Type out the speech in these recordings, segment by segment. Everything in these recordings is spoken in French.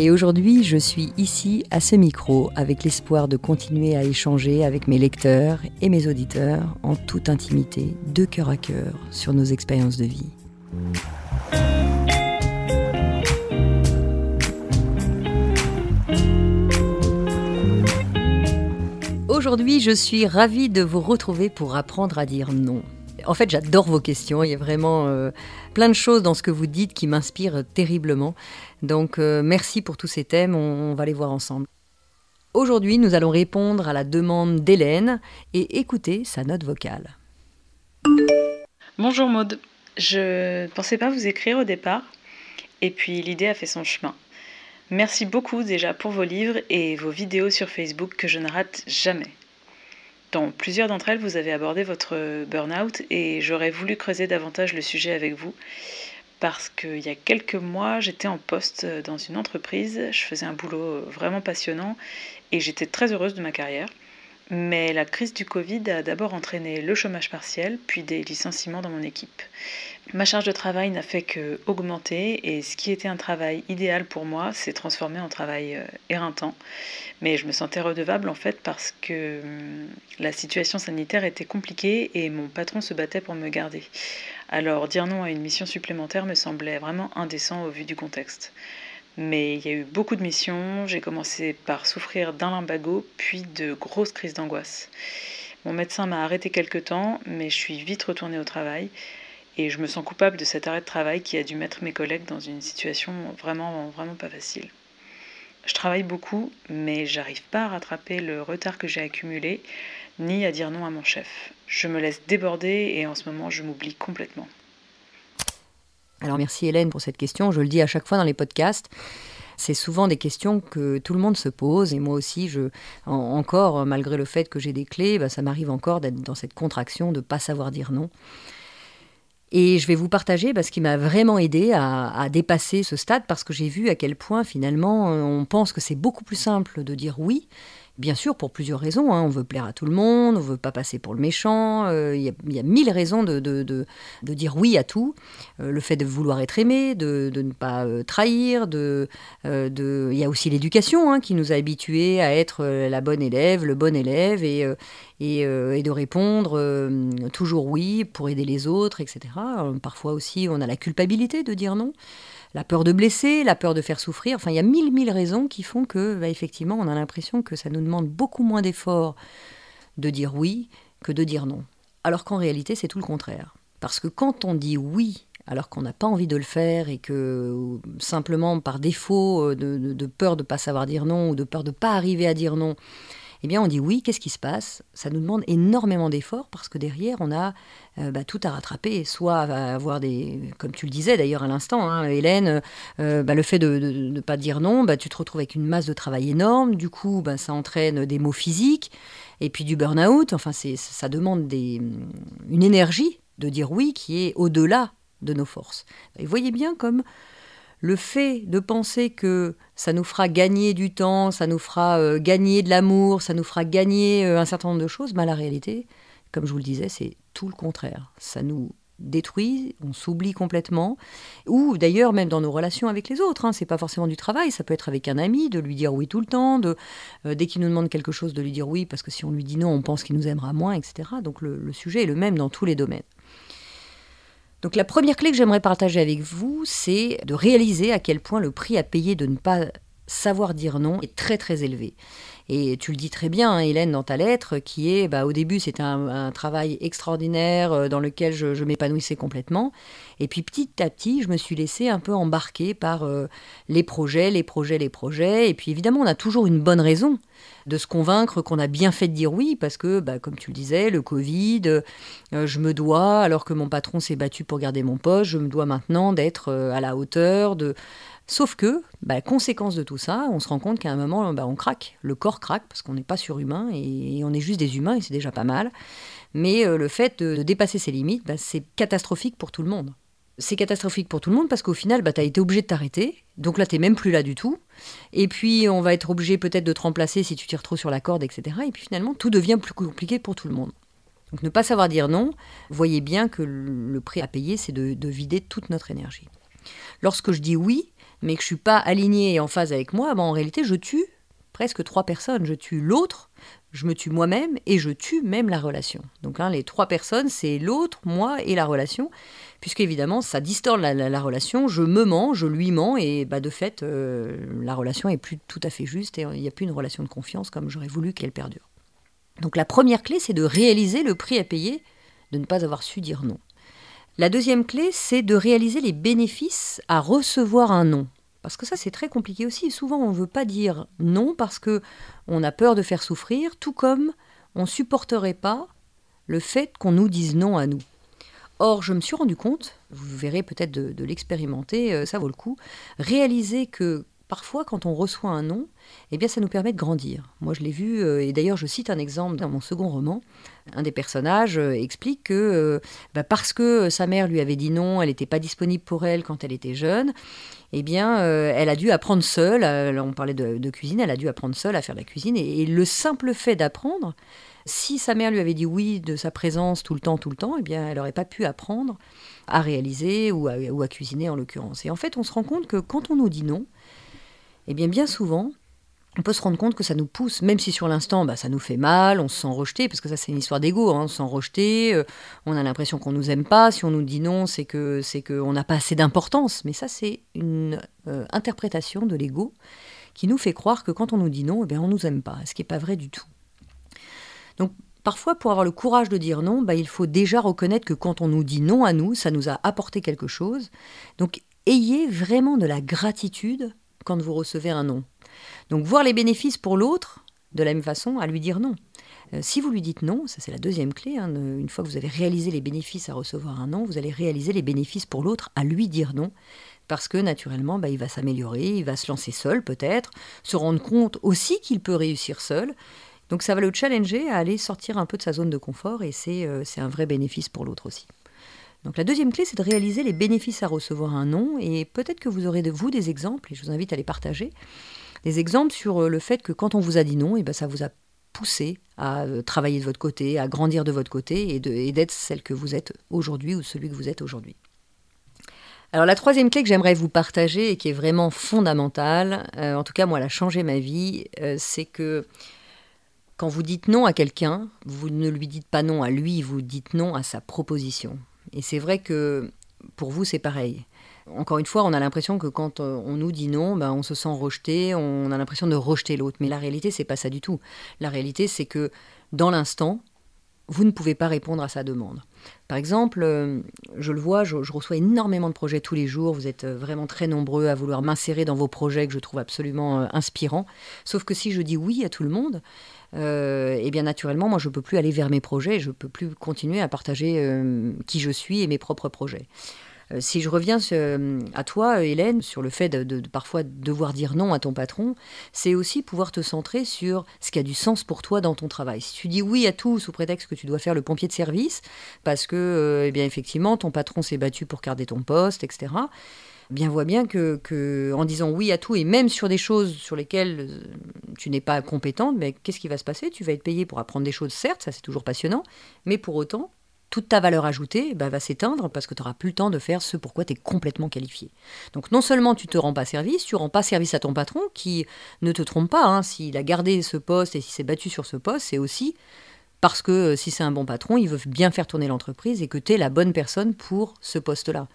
Et aujourd'hui, je suis ici à ce micro avec l'espoir de continuer à échanger avec mes lecteurs et mes auditeurs en toute intimité, de cœur à cœur, sur nos expériences de vie. Aujourd'hui, je suis ravie de vous retrouver pour apprendre à dire non. En fait, j'adore vos questions. Il y a vraiment euh, plein de choses dans ce que vous dites qui m'inspirent terriblement. Donc, euh, merci pour tous ces thèmes. On, va les voir ensemble. Aujourd'hui, nous allons répondre à la demande d'Hélène et écouter sa note vocale. Bonjour Maude. Je ne pensais pas vous écrire au départ. Et puis l'idée a fait son chemin. Merci beaucoup déjà pour vos livres et vos vidéos sur Facebook que je ne rate jamais. Dans plusieurs d'entre elles, vous avez abordé votre burn-out et j'aurais voulu creuser davantage le sujet avec vous parce qu'il y a quelques mois, j'étais en poste dans une entreprise, je faisais un boulot vraiment passionnant et j'étais très heureuse de ma carrière. Mais la crise du Covid a d'abord entraîné le chômage partiel, puis des licenciements dans mon équipe. Ma charge de travail n'a fait que augmenter et ce qui était un travail idéal pour moi s'est transformé en travail euh, éreintant. Mais je me sentais redevable en fait parce que hum, la situation sanitaire était compliquée et mon patron se battait pour me garder. Alors dire non à une mission supplémentaire me semblait vraiment indécent au vu du contexte. Mais il y a eu beaucoup de missions. J'ai commencé par souffrir d'un lumbago, puis de grosses crises d'angoisse. Mon médecin m'a arrêté quelque temps, mais je suis vite retournée au travail. Et je me sens coupable de cet arrêt de travail qui a dû mettre mes collègues dans une situation vraiment, vraiment pas facile. Je travaille beaucoup, mais j'arrive pas à rattraper le retard que j'ai accumulé, ni à dire non à mon chef. Je me laisse déborder et en ce moment, je m'oublie complètement. Alors merci Hélène pour cette question. Je le dis à chaque fois dans les podcasts. C'est souvent des questions que tout le monde se pose et moi aussi, je, encore, malgré le fait que j'ai des clés, bah, ça m'arrive encore d'être dans cette contraction de ne pas savoir dire non. Et je vais vous partager bah, ce qui m'a vraiment aidé à, à, dépasser ce stade parce que j'ai vu à quel point finalement on pense que c'est beaucoup plus simple de dire oui Bien sûr, pour plusieurs raisons. Hein. On veut plaire à tout le monde, on veut pas passer pour le méchant. Euh, il y, a mille raisons de, dire oui à tout. Euh, le fait de vouloir être aimé, de, ne pas euh, trahir. Il y a aussi l'éducation hein, qui nous a habitués à être la bonne élève, le bon élève et, et, et de répondre toujours oui pour aider les autres, etc. Parfois aussi, on a la culpabilité de dire non la peur de blesser, la peur de faire souffrir. Enfin, il y a mille, mille raisons qui font que, bah, effectivement, on a l'impression que ça nous demande beaucoup moins d'efforts de dire oui que de dire non. Alors qu'en réalité, c'est tout le contraire. Parce que quand on dit oui alors qu'on n'a pas envie de le faire et que simplement par défaut euh, de, peur de ne pas savoir dire non ou de peur de ne pas arriver à dire non, eh bien on dit oui, qu'est-ce qui se passe? Ça nous demande énormément d'efforts parce que derrière on a euh, bah, tout à rattraper, soit avoir des, comme tu le disais d'ailleurs à l'instant, hein, Hélène, euh, bah, le fait de ne pas dire non, bah, tu te retrouves avec une masse de travail énorme, du coup bah, ça entraîne des maux physiques et puis du burn-out, enfin ça demande des, une énergie de dire oui qui est au-delà de nos forces. Et voyez bien comme le fait de penser que ça nous fera gagner du temps, ça nous fera euh, gagner de l'amour, ça nous fera gagner euh, un certain nombre de choses, mais la réalité, comme je vous le disais, c'est tout le contraire. Ça nous détruit, on s'oublie complètement, ou d'ailleurs même dans nos relations avec les autres. Hein, c'est pas forcément du travail, ça peut être avec un ami, de lui dire oui tout le temps, euh, dès qu'il nous demande quelque chose, de lui dire oui parce que si on lui dit non, on pense qu'il nous aimera moins, etc. Donc le sujet est le même dans tous les domaines. Donc la première clé que j'aimerais partager avec vous, c'est de réaliser à quel point le prix à payer de ne pas savoir dire non est très très élevé. Et tu le dis très bien, hein, Hélène, dans ta lettre, qui est, bah, au début, c'était un, travail extraordinaire euh, dans lequel je, m'épanouissais complètement. Et puis petit à petit, je me suis laissée un peu embarquer par euh, les projets, les projets, les projets. Et puis évidemment, on a toujours une bonne raison de se convaincre qu'on a bien fait de dire oui, parce que, bah, comme tu le disais, le Covid, euh, je me dois, alors que mon patron s'est battu pour garder mon poste, je me dois maintenant d'être à la hauteur, de Sauf que, bah, conséquence de tout ça, on se rend compte qu'à un moment, bah, on craque. Le corps craque parce qu'on n'est pas surhumain et, on est juste des humains et c'est déjà pas mal. Mais euh, le fait de, dépasser ses limites, bah, c'est catastrophique pour tout le monde. C'est catastrophique pour tout le monde parce qu'au final, bah, tu as été obligé de t'arrêter. Donc là, tu même plus là du tout. Et puis, on va être obligé peut-être de te remplacer si tu tires trop sur la corde, etc. Et puis finalement, tout devient plus compliqué pour tout le monde. Donc ne pas savoir dire non, voyez bien que le prix à payer, c'est de vider toute notre énergie. Lorsque je dis oui, mais que je suis pas aligné et en phase avec moi, ben en réalité, je tue presque trois personnes. Je tue l'autre, je me tue moi-même et je tue même la relation. Donc hein, les trois personnes, c'est l'autre, moi et la relation, puisque évidemment, ça distord la, relation. Je me mens, je lui mens et bah, de fait, euh, la relation est plus tout à fait juste et il n'y a plus une relation de confiance comme j'aurais voulu qu'elle perdure. Donc la première clé, c'est de réaliser le prix à payer de ne pas avoir su dire non. La deuxième clé, c'est de réaliser les bénéfices à recevoir un non. Parce que ça, c'est très compliqué aussi. Souvent, on ne veut pas dire non parce que on a peur de faire souffrir, tout comme on ne supporterait pas le fait qu'on nous dise non à nous. Or, je me suis rendu compte, vous verrez peut-être de, l'expérimenter, euh, ça vaut le coup, réaliser que parfois, quand on reçoit un non, eh bien, ça nous permet de grandir. Moi, je l'ai vu, euh, et d'ailleurs, je cite un exemple dans mon second roman. Un des personnages euh, explique que euh, bah, parce que sa mère lui avait dit non, elle n'était pas disponible pour elle quand elle était jeune, eh bien, elle a dû apprendre seule. on parlait de, cuisine, elle a dû apprendre seule à faire la cuisine. Et, le simple fait d'apprendre, si sa mère lui avait dit oui de sa présence tout le temps, tout le temps, eh bien, elle n'aurait pas pu apprendre à réaliser ou à cuisiner en l'occurrence. Et en fait, on se rend compte que quand on nous dit non, eh bien bien souvent, on peut se rendre compte que ça nous pousse, même si sur l'instant, bah, ça nous fait mal, on se sent rejeté, parce que ça c'est une histoire d'ego, hein, on se sent rejeté, euh, on a l'impression qu'on nous aime pas, si on nous dit non, c'est que c'est qu'on n'a pas assez d'importance, mais ça c'est une euh, interprétation de l'ego qui nous fait croire que quand on nous dit non, eh bien, on nous aime pas, ce qui n'est pas vrai du tout. Donc parfois, pour avoir le courage de dire non, bah, il faut déjà reconnaître que quand on nous dit non à nous, ça nous a apporté quelque chose. Donc ayez vraiment de la gratitude quand vous recevez un non. Donc voir les bénéfices pour l'autre, de la même façon, à lui dire non. Euh, si vous lui dites non, ça c'est la deuxième clé, hein, une fois que vous avez réalisé les bénéfices à recevoir un non, vous allez réaliser les bénéfices pour l'autre à lui dire non, parce que naturellement, bah, il va s'améliorer, il va se lancer seul peut-être, se rendre compte aussi qu'il peut réussir seul. Donc ça va le challenger à aller sortir un peu de sa zone de confort et c'est euh, un vrai bénéfice pour l'autre aussi. Donc la deuxième clé, c'est de réaliser les bénéfices à recevoir un non, et peut-être que vous aurez de vous des exemples, et je vous invite à les partager, des exemples sur euh, le fait que quand on vous a dit non, et ben ça vous a poussé à euh, travailler de votre côté, à grandir de votre côté, et d'être celle que vous êtes aujourd'hui ou celui que vous êtes aujourd'hui. Alors la troisième clé que j'aimerais vous partager et qui est vraiment fondamentale, euh, en tout cas moi elle a changé ma vie, c'est que quand vous dites non à quelqu'un, vous ne lui dites pas non à lui, vous dites non à sa proposition. Et c'est vrai que pour vous, c'est pareil. Encore une fois, on a l'impression que quand euh, on nous dit non, ben on se sent rejeté, on a l'impression de rejeter l'autre. Mais la réalité, c'est pas ça du tout. La réalité, c'est que dans l'instant, vous ne pouvez pas répondre à sa demande. Par exemple, euh, je le vois, je, reçois énormément de projets tous les jours. Vous êtes euh, vraiment très nombreux à vouloir m'insérer dans vos projets que je trouve absolument inspirants. Sauf que si je dis oui à tout le monde, euh, et bien naturellement, moi, je ne peux plus aller vers mes projets, je ne peux plus continuer à partager euh, qui je suis et mes propres projets. Euh, si je reviens à toi, Hélène, sur le fait de, parfois devoir dire non à ton patron, c'est aussi pouvoir te centrer sur ce qui a du sens pour toi dans ton travail. Si tu dis oui à tout sous prétexte que tu dois faire le pompier de service, parce que, eh bien, effectivement, ton patron s'est battu pour garder ton poste, etc., bien voit bien que, en disant oui à tout et même sur des choses sur lesquelles euh, tu n'es pas compétente, mais qu'est-ce qui va se passer? Tu vas être payé pour apprendre des choses, certes, ça c'est toujours passionnant, mais pour autant, toute ta valeur ajoutée bah, va s'éteindre parce que tu n'auras plus le temps de faire ce pourquoi tu es complètement qualifié. Donc non seulement tu te rends pas service, tu rends pas service à ton patron qui ne te trompe pas, hein, s'il a gardé ce poste et s'il s'est battu sur ce poste, c'est aussi parce que euh, si c'est un bon patron, il veut bien faire tourner l'entreprise et que tu es la bonne personne pour ce poste-là.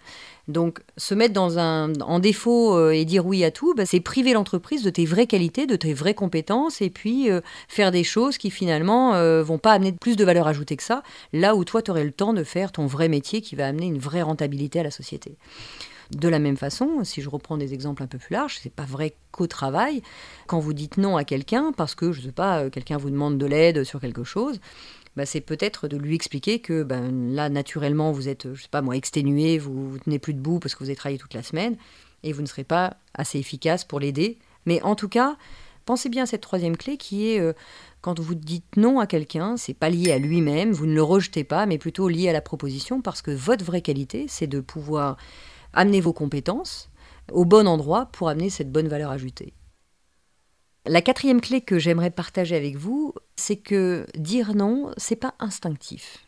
Donc se mettre dans un, en défaut euh, et dire oui à tout, bah, c'est priver l'entreprise de tes vraies qualités, de tes vraies compétences et puis euh, faire des choses qui finalement vont pas amener plus de valeur ajoutée que ça, là où toi tu aurais le temps de faire ton vrai métier qui va amener une vraie rentabilité à la société. De la même façon, si je reprends des exemples un peu plus larges, c'est pas vrai qu'au travail, quand vous dites non à quelqu'un parce que je sais pas, euh, quelqu'un vous demande de l'aide sur quelque chose, bah, c'est peut-être de lui expliquer que ben, là naturellement vous êtes, je sais pas moi, exténué, vous, vous tenez plus debout parce que vous avez travaillé toute la semaine et vous ne serez pas assez efficace pour l'aider. Mais en tout cas, pensez bien à cette troisième clé qui est euh, quand vous dites non à quelqu'un, c'est pas lié à lui-même, vous ne le rejetez pas, mais plutôt lié à la proposition parce que votre vraie qualité, c'est de pouvoir amener vos compétences au bon endroit pour amener cette bonne valeur ajoutée. La quatrième clé que j'aimerais partager avec vous, c'est que dire non, c'est pas instinctif.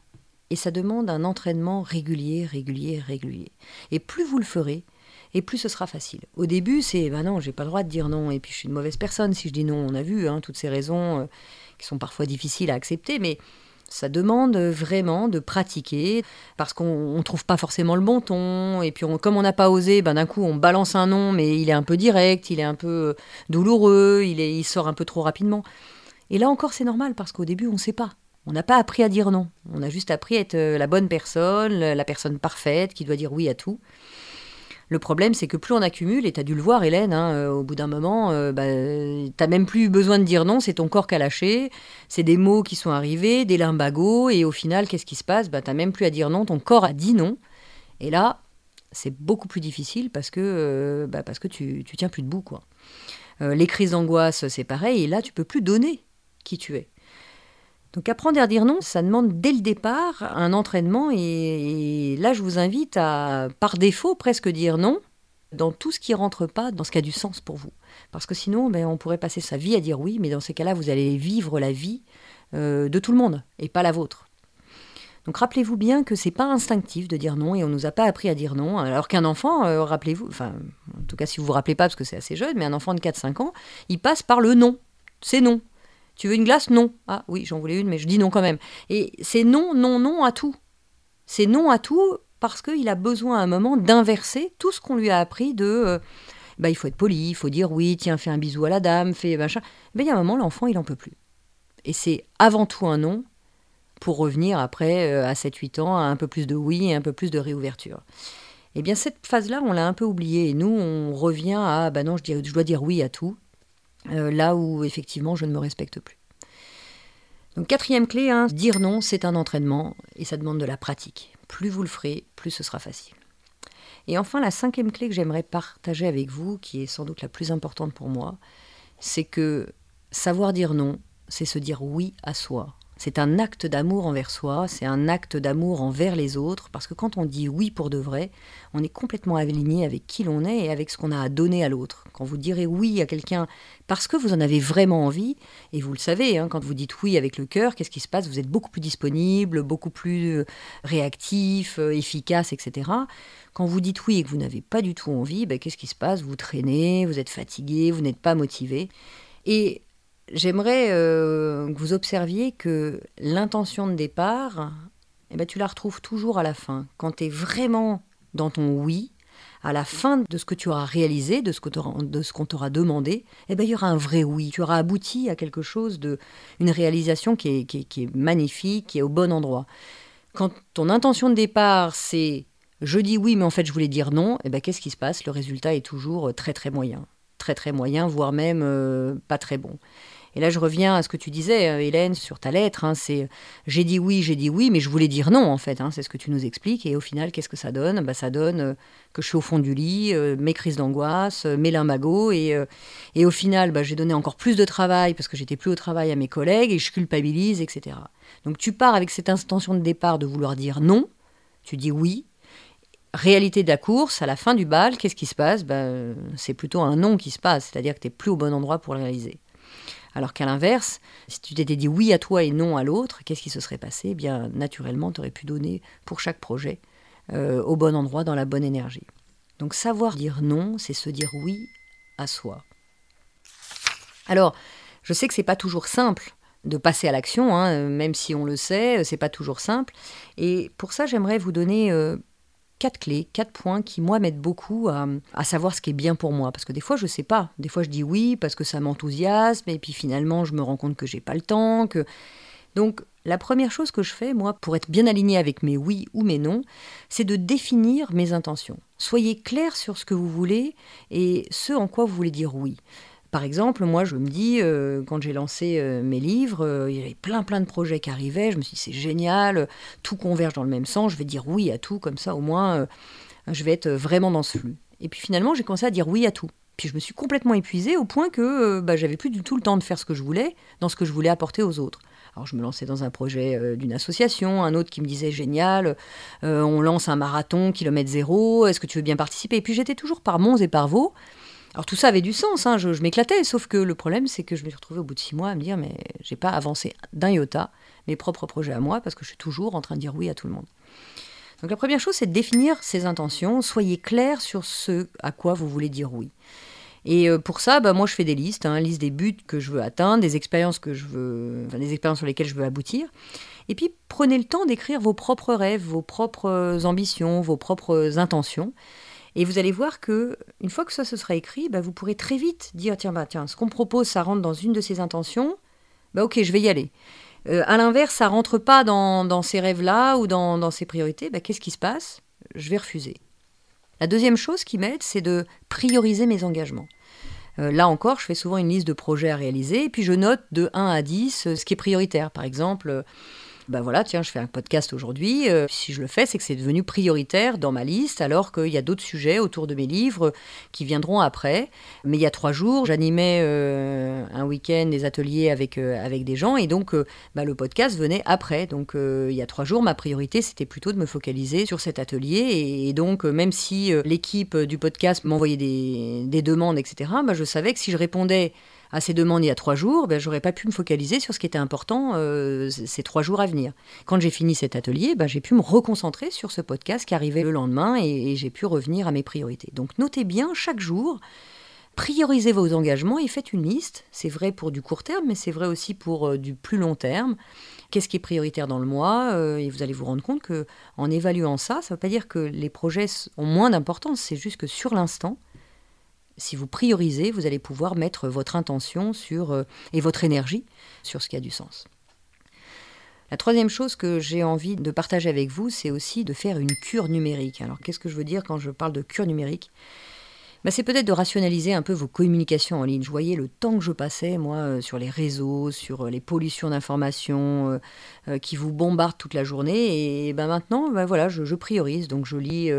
Et ça demande un entraînement régulier, régulier, régulier. Et plus vous le ferez, et plus ce sera facile. Au début, c'est ben non, j'ai pas le droit de dire non, et puis je suis une mauvaise personne si je dis non. On a vu hein, toutes ces raisons euh, qui sont parfois difficiles à accepter, mais ça demande vraiment de pratiquer parce qu'on ne trouve pas forcément le bon ton. Et puis, comme on n'a pas osé, ben, d'un coup, on balance un nom, mais il est un peu direct, il est un peu euh, douloureux, il, sort un peu trop rapidement. Et là encore, c'est normal parce qu'au début, on ne sait pas. On n'a pas appris à dire non. On a juste appris à être euh, la bonne personne, la personne parfaite qui doit dire oui à tout. Le problème, c'est que plus on accumule, et tu as dû le voir, Hélène, hein, euh, au bout d'un moment, euh, bah, tu même plus besoin de dire non, c'est ton corps qui a lâché, c'est des mots qui sont arrivés, des limbagos, et au final, qu'est-ce qui se passe? Bah, Tu même plus à dire non, ton corps a dit non. Et là, c'est beaucoup plus difficile parce que, euh, bah, parce que tu, tu tiens plus debout. Quoi. les crises d'angoisse, c'est pareil, et là, tu peux plus donner qui tu es. Donc apprendre à dire non, ça demande dès le départ un entraînement et, là je vous invite à par défaut presque dire non dans tout ce qui rentre pas dans ce qui a du sens pour vous. Parce que sinon ben, on pourrait passer sa vie à dire oui, mais dans ces cas-là vous allez vivre la vie euh, de tout le monde et pas la vôtre. Donc rappelez-vous bien que c'est pas instinctif de dire non et on nous a pas appris à dire non. Alors qu'un enfant, euh, rappelez-vous, enfin en tout cas si vous vous rappelez pas parce que c'est assez jeune, mais un enfant de 4-5 ans, il passe par le non. C'est non. Tu veux une glace? Non. Ah oui, j'en voulais une, mais je dis non quand même. Et c'est non, non, non à tout. C'est non à tout parce qu'il a besoin à un moment d'inverser tout ce qu'on lui a appris de... Euh, bah, il faut être poli, il faut dire oui, tiens, fais un bisou à la dame, fais machin. Mais il y a un moment, l'enfant, il n'en peut plus. Et c'est avant tout un non pour revenir après, euh, à 7-8 ans, à un peu plus de oui et un peu plus de réouverture. Eh bien, cette phase-là, on l'a un peu oubliée. Et nous, on revient à, bah non, je dois dire oui à tout. Euh, là où effectivement je ne me respecte plus. Donc quatrième clé, hein, dire non, c'est un entraînement et ça demande de la pratique. Plus vous le ferez, plus ce sera facile. Et enfin, la cinquième clé que j'aimerais partager avec vous, qui est sans doute la plus importante pour moi, c'est que savoir dire non, c'est se dire oui à soi. C'est un acte d'amour envers soi, c'est un acte d'amour envers les autres, parce que quand on dit oui pour de vrai, on est complètement aligné avec qui l'on est et avec ce qu'on a à donner à l'autre. Quand vous direz oui à quelqu'un parce que vous en avez vraiment envie, et vous le savez, hein, quand vous dites oui avec le cœur, qu'est-ce qui se passe? Vous êtes beaucoup plus disponible, beaucoup plus euh, réactif, euh, efficace, etc. Quand vous dites oui et que vous n'avez pas du tout envie, ben, qu'est-ce qui se passe? Vous traînez, vous êtes fatigué, vous n'êtes pas motivé. Et J'aimerais euh, que vous observiez que l'intention de départ, eh ben, tu la retrouves toujours à la fin. Quand tu es vraiment dans ton oui, à la fin de ce que tu auras réalisé, de ce qu'on t'aura demandé, eh ben, il y aura un vrai oui. Tu auras abouti à quelque chose de, une réalisation qui est, qui est magnifique, qui est au bon endroit. Quand ton intention de départ, c'est je dis oui, mais en fait je voulais dire non, eh ben, qu'est-ce qui se passe? Le résultat est toujours très très moyen. Très très moyen, voire même euh, pas très bon. Et là, je reviens à ce que tu disais, euh, Hélène, sur ta lettre. Hein, c'est j'ai dit oui, j'ai dit oui, mais je voulais dire non, en fait. Hein, c'est ce que tu nous expliques. Et au final, qu'est-ce que ça donne? Bah, Ça donne euh, que je suis au fond du lit, euh, mes crises d'angoisse, mes limbagos. Et, et au final, bah, j'ai donné encore plus de travail parce que j'étais plus au travail à mes collègues et je culpabilise, etc. Donc tu pars avec cette intention de départ de vouloir dire non. Tu dis oui, réalité de la course, à la fin du bal, qu'est-ce qui se passe? Ben, C'est plutôt un non qui se passe, c'est-à-dire que tu n'es plus au bon endroit pour le réaliser. Alors qu'à l'inverse, si tu t'étais dit oui à toi et non à l'autre, qu'est-ce qui se serait passé? Eh Bien, naturellement, tu aurais pu donner pour chaque projet euh, au bon endroit, dans la bonne énergie. Donc, savoir dire non, c'est se dire oui à soi. Alors, je sais que c'est pas toujours simple de passer à l'action, hein, même si on le sait, c'est pas toujours simple. Et pour ça, j'aimerais vous donner euh, quatre clés, quatre points qui, moi, m'aident beaucoup à, savoir ce qui est bien pour moi. Parce que des fois, je sais pas. Des fois, je dis oui parce que ça m'enthousiasme, et puis finalement, je me rends compte que j'ai pas le temps. Donc, la première chose que je fais, moi, pour être bien aligné avec mes oui ou mes non, c'est de définir mes intentions. Soyez clair sur ce que vous voulez et ce en quoi vous voulez dire oui. Par exemple, moi, je me dis, euh, quand j'ai lancé euh, mes livres, euh, il y avait plein plein de projets qui arrivaient. Je me suis dit, c'est génial, tout converge dans le même sens. Je vais dire oui à tout, comme ça, au moins, je vais être vraiment dans ce flux. Et puis finalement, j'ai commencé à dire oui à tout. Puis je me suis complètement épuisée au point que bah, j'avais plus du tout le temps de faire ce que je voulais, dans ce que je voulais apporter aux autres. Alors je me lançais dans un projet d'une association, un autre qui me disait génial, on lance un marathon kilomètre zéro, est-ce que tu veux bien participer? Et puis j'étais toujours par Mons et par Vaux. Alors tout ça avait du sens, hein, je, m'éclatais, sauf que le problème c'est que je me suis retrouvée au bout de six mois à me dire mais j'ai pas avancé d'un iota mes propres projets à moi parce que je suis toujours en train de dire oui à tout le monde. Donc la première chose c'est de définir ses intentions, soyez clair sur ce à quoi vous voulez dire oui. Et euh, pour ça, bah, moi je fais des listes, hein, liste des buts que je veux atteindre, des expériences que je veux, enfin, des expériences sur lesquelles je veux aboutir. Et puis prenez le temps d'écrire vos propres rêves, vos propres ambitions, vos propres intentions. Et vous allez voir que une fois que ça se sera écrit, bah, vous pourrez très vite dire tiens, bah, tiens, ce qu'on propose, ça rentre dans une de ces intentions. Bah, ok, je vais y aller. Euh, à l'inverse, ça rentre pas dans, ces rêves-là ou dans, ces priorités. Bah, Qu'est-ce qui se passe? Je vais refuser. La deuxième chose qui m'aide, c'est de prioriser mes engagements. Euh, là encore, je fais souvent une liste de projets à réaliser, et puis je note de 1 à 10 euh, ce qui est prioritaire. Par exemple, ben voilà, tiens, je fais un podcast aujourd'hui. Euh, si je le fais, c'est que c'est devenu prioritaire dans ma liste, alors qu'il y a d'autres sujets autour de mes livres qui viendront après. Mais il y a trois jours, j'animais euh, un week-end des ateliers avec, euh, avec des gens, et donc bah, le podcast venait après. Donc il y a trois jours, ma priorité, c'était plutôt de me focaliser sur cet atelier. Et, donc, même si l'équipe du podcast m'envoyait des, des demandes, etc., bah, je savais que si je répondais à ces demandes il y a trois jours, ben, j'aurais pas pu me focaliser sur ce qui était important euh, ces trois jours à venir. Quand j'ai fini cet atelier, ben, j'ai pu me reconcentrer sur ce podcast qui arrivait le lendemain et, j'ai pu revenir à mes priorités. Donc notez bien chaque jour, priorisez vos engagements et faites une liste. C'est vrai pour du court terme, mais c'est vrai aussi pour euh, du plus long terme. Qu'est-ce qui est prioritaire dans le mois euh, Et vous allez vous rendre compte que en évaluant ça, ça ne veut pas dire que les projets ont moins d'importance, c'est juste que sur l'instant, si vous priorisez, vous allez pouvoir mettre votre intention sur, euh, et votre énergie sur ce qui a du sens. La troisième chose que j'ai envie de partager avec vous, c'est aussi de faire une cure numérique. Alors qu'est-ce que je veux dire quand je parle de cure numérique? Bah, c'est peut-être de rationaliser un peu vos communications en ligne. Je voyais le temps que je passais, moi, euh, sur les réseaux, sur euh, les pollutions d'informations qui vous bombardent toute la journée. Et ben maintenant, ben voilà, je, priorise. Donc je lis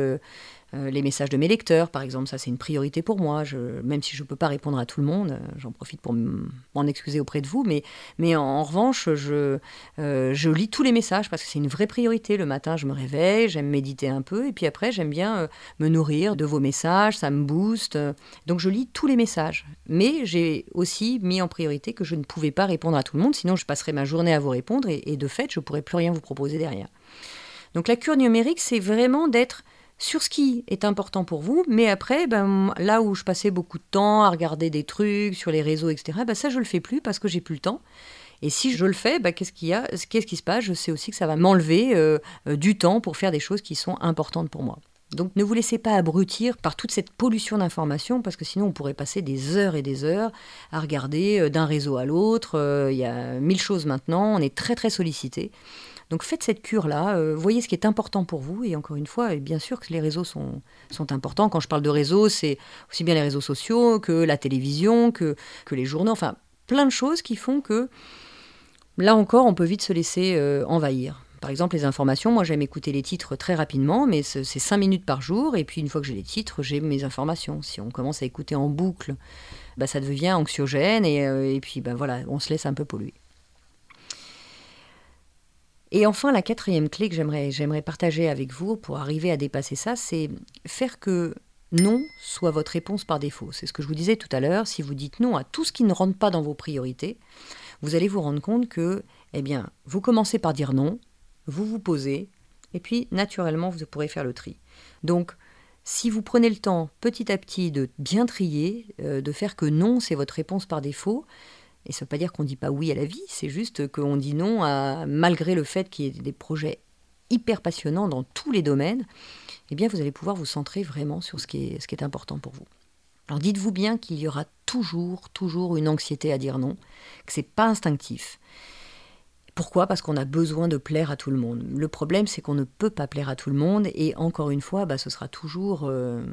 les messages de mes lecteurs, par exemple, ça c'est une priorité pour moi. même si je ne peux pas répondre à tout le monde, euh, j'en profite pour m'en excuser auprès de vous. Mais, mais en, revanche, je, euh, je lis tous les messages parce que c'est une vraie priorité. Le matin, je me réveille, j'aime méditer un peu. Et puis après, j'aime bien me nourrir de vos messages, ça me booste. Donc je lis tous les messages. Mais j'ai aussi mis en priorité que je ne pouvais pas répondre à tout le monde, sinon je passerais ma journée à vous répondre et, et de fait, je ne pourrais plus rien vous proposer derrière. Donc la cure numérique, c'est vraiment d'être sur ce qui est important pour vous, mais après, ben, là où je passais beaucoup de temps à regarder des trucs sur les réseaux, etc., ben, ça je le fais plus parce que j'ai plus le temps. Et si je le fais, ben, qu'est-ce Qu'est-ce qui se passe? Je sais aussi que ça va m'enlever euh, euh, du temps pour faire des choses qui sont importantes pour moi. Donc ne vous laissez pas abrutir par toute cette pollution d'informations, parce que sinon on pourrait passer des heures et des heures à regarder euh, d'un réseau à l'autre. Il y a mille choses maintenant, on est très très sollicité. Donc faites cette cure-là, euh, voyez ce qui est important pour vous, et encore une fois, bien sûr que les réseaux sont, sont importants. Quand je parle de réseaux, c'est aussi bien les réseaux sociaux que la télévision, que, les journaux, enfin plein de choses qui font que, là encore, on peut vite se laisser euh, envahir. Par exemple, les informations, moi j'aime écouter les titres très rapidement, mais c'est cinq minutes par jour, et puis une fois que j'ai les titres, j'ai mes informations. Si on commence à écouter en boucle, bah, ça devient anxiogène, et, euh, puis bah, voilà, on se laisse un peu polluer. Et enfin, la quatrième clé que j'aimerais, partager avec vous pour arriver à dépasser ça, c'est faire que non soit votre réponse par défaut. C'est ce que je vous disais tout à l'heure. Si vous dites non à tout ce qui ne rentre pas dans vos priorités, vous allez vous rendre compte que, eh bien, vous commencez par dire non, vous vous posez, et puis naturellement, vous pourrez faire le tri. Donc, si vous prenez le temps petit à petit de bien trier, euh, de faire que non, c'est votre réponse par défaut, Et ça ne veut pas dire qu'on ne dit pas oui à la vie, c'est juste qu'on dit non à, malgré le fait qu'il y ait des projets hyper passionnants dans tous les domaines, eh bien vous allez pouvoir vous centrer vraiment sur ce qui est, important pour vous. Alors dites-vous bien qu'il y aura toujours, toujours une anxiété à dire non, que c'est pas instinctif. Pourquoi? Parce qu'on a besoin de plaire à tout le monde. Le problème, c'est qu'on ne peut pas plaire à tout le monde, et encore une fois, bah, ce sera toujours euh,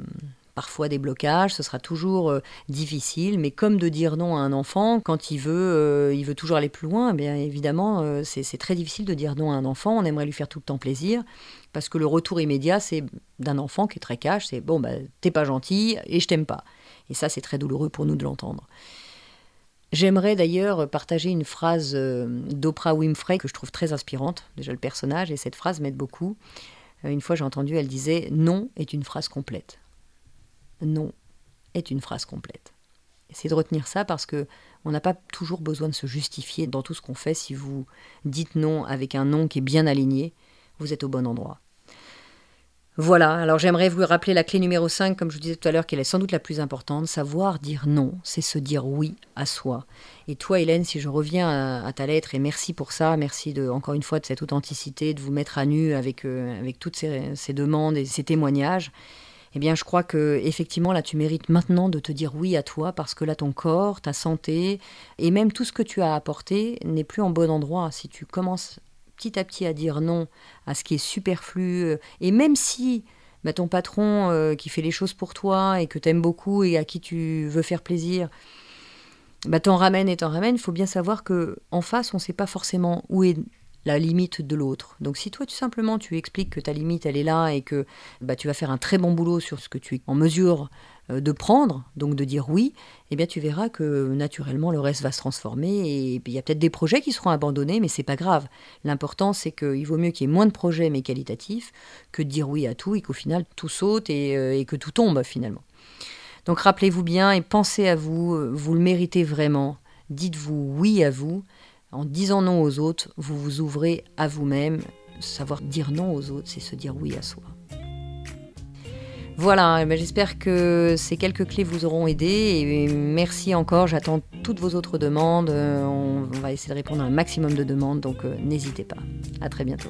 parfois des blocages, ce sera toujours euh, difficile, mais comme de dire non à un enfant, quand il veut, euh, il veut toujours aller plus loin, eh bien évidemment, euh, c'est très difficile de dire non à un enfant, on aimerait lui faire tout le temps plaisir, parce que le retour immédiat, c'est d'un enfant qui est très cash, c'est bon, bah, t'es pas gentil et je t'aime pas. Et ça, c'est très douloureux pour nous de l'entendre. J'aimerais d'ailleurs partager une phrase d'Oprah Winfrey que je trouve très inspirante, déjà le personnage, et cette phrase m'aide beaucoup. Une fois j'ai entendu, elle disait Non est une phrase complète non est une phrase complète. Essayez de retenir ça parce que on n'a pas toujours besoin de se justifier dans tout ce qu'on fait. Si vous dites non avec un non qui est bien aligné, vous êtes au bon endroit. Voilà, alors j'aimerais vous rappeler la clé numéro 5, comme je vous disais tout à l'heure, qu'elle est sans doute la plus importante. Savoir dire non, c'est se dire oui à soi. Et toi, Hélène, si je reviens à, ta lettre, et merci pour ça, merci encore une fois de cette authenticité, de vous mettre à nu avec, euh, avec toutes ces demandes et ces témoignages, eh bien, je crois que effectivement là, tu mérites maintenant de te dire oui à toi parce que là, ton corps, ta santé et même tout ce que tu as apporté n'est plus en bon endroit. Si tu commences petit à petit à dire non à ce qui est superflu, euh, et même si bah, ton patron euh, qui fait les choses pour toi et que tu aimes beaucoup et à qui tu veux faire plaisir, bah, t'en ramène et t'en ramène, il faut bien savoir que en face, on ne sait pas forcément où est la limite de l'autre. Donc si toi, tu simplement, tu expliques que ta limite, elle est là et que bah, tu vas faire un très bon boulot sur ce que tu es en mesure euh, de prendre, donc de dire oui, eh bien tu verras que naturellement le reste va se transformer et il y a peut-être des projets qui seront abandonnés, mais c'est pas grave. L'important c'est qu'il vaut mieux qu'il y ait moins de projets mais qualitatifs que de dire oui à tout et qu'au final tout saute et, euh, que tout tombe finalement. Donc rappelez-vous bien et pensez à vous, euh, vous le méritez vraiment. Dites-vous oui à vous en disant non aux autres, vous vous ouvrez à vous-même. Savoir dire non aux autres, c'est se dire oui à soi. Voilà, eh ben, j'espère que ces quelques clés vous auront aidé merci encore. J'attends toutes vos autres demandes. Euh, on va essayer de répondre à un maximum de demandes, donc euh, n'hésitez pas. À très bientôt.